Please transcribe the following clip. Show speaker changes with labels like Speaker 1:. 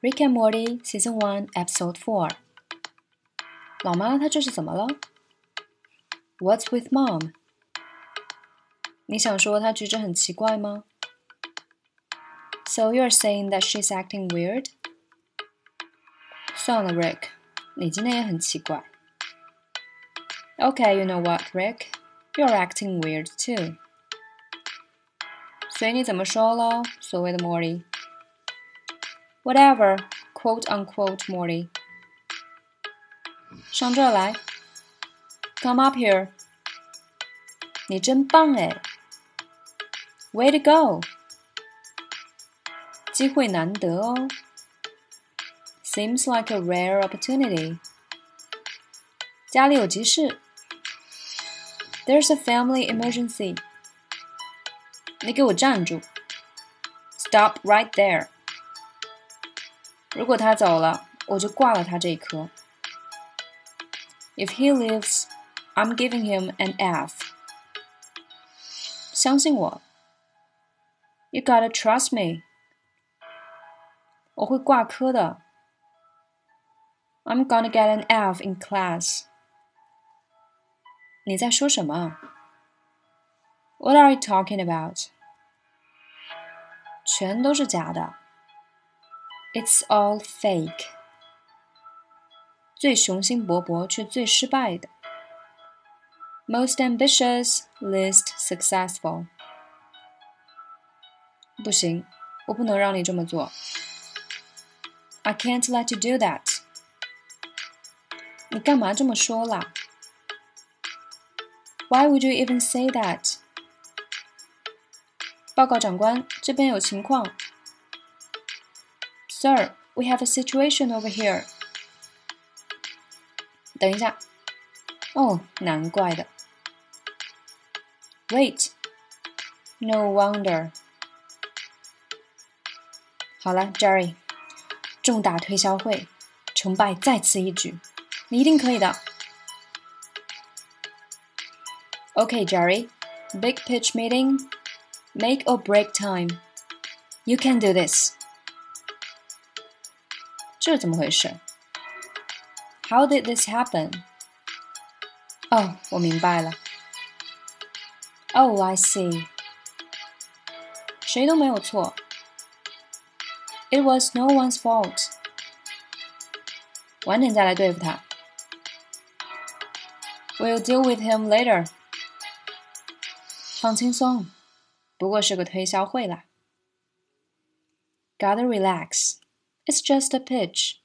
Speaker 1: Rick and Morty Season One Episode Four。老妈，她这是怎么了？What's with mom？你想说她举止很奇怪吗？So you're saying that she's acting weird？算了，Rick，你今天也很奇怪。Okay, you know what, Rick? You're acting weird too. 随你怎么说喽，所谓的 Morty。 Whatever, quote unquote Morty. 上这儿来，Come up here. 你真棒哎！Way to go！机会难得哦。Seems like a rare opportunity. 家里有急事。There's a family emergency. 你给我站住！Stop right there. 如果他走了，我就挂了他这一科。If he leaves, I'm giving him an F. 相信我，You gotta trust me. 我会挂科的。I'm gonna get an F in class. 你在说什么？What are you talking about? 全都是假的。 it's all fake. 最雄心勃勃却最失败的。Most ambitious, least successful. 不行，我不能让你这么做。I can't let you do that. 你干嘛这么说啦？Why would you even say that? 报告长官，这边有情况。 Sir, we have a situation over here. 等一下，哦，难怪的。Wait, no wonder. 好了，Jerry，重大推销会，成败在此一举，你一定可以的。Okay, Jerry, big pitch meeting, make or break time. You can do this. 这怎么回事？How did this happen？哦，我明白了。Oh, I see。谁都没有错。It was no one's fault。晚点再来对付他。We'll deal with him later。放轻松，不过是个推销会啦。Gotta relax。 It's just a pitch.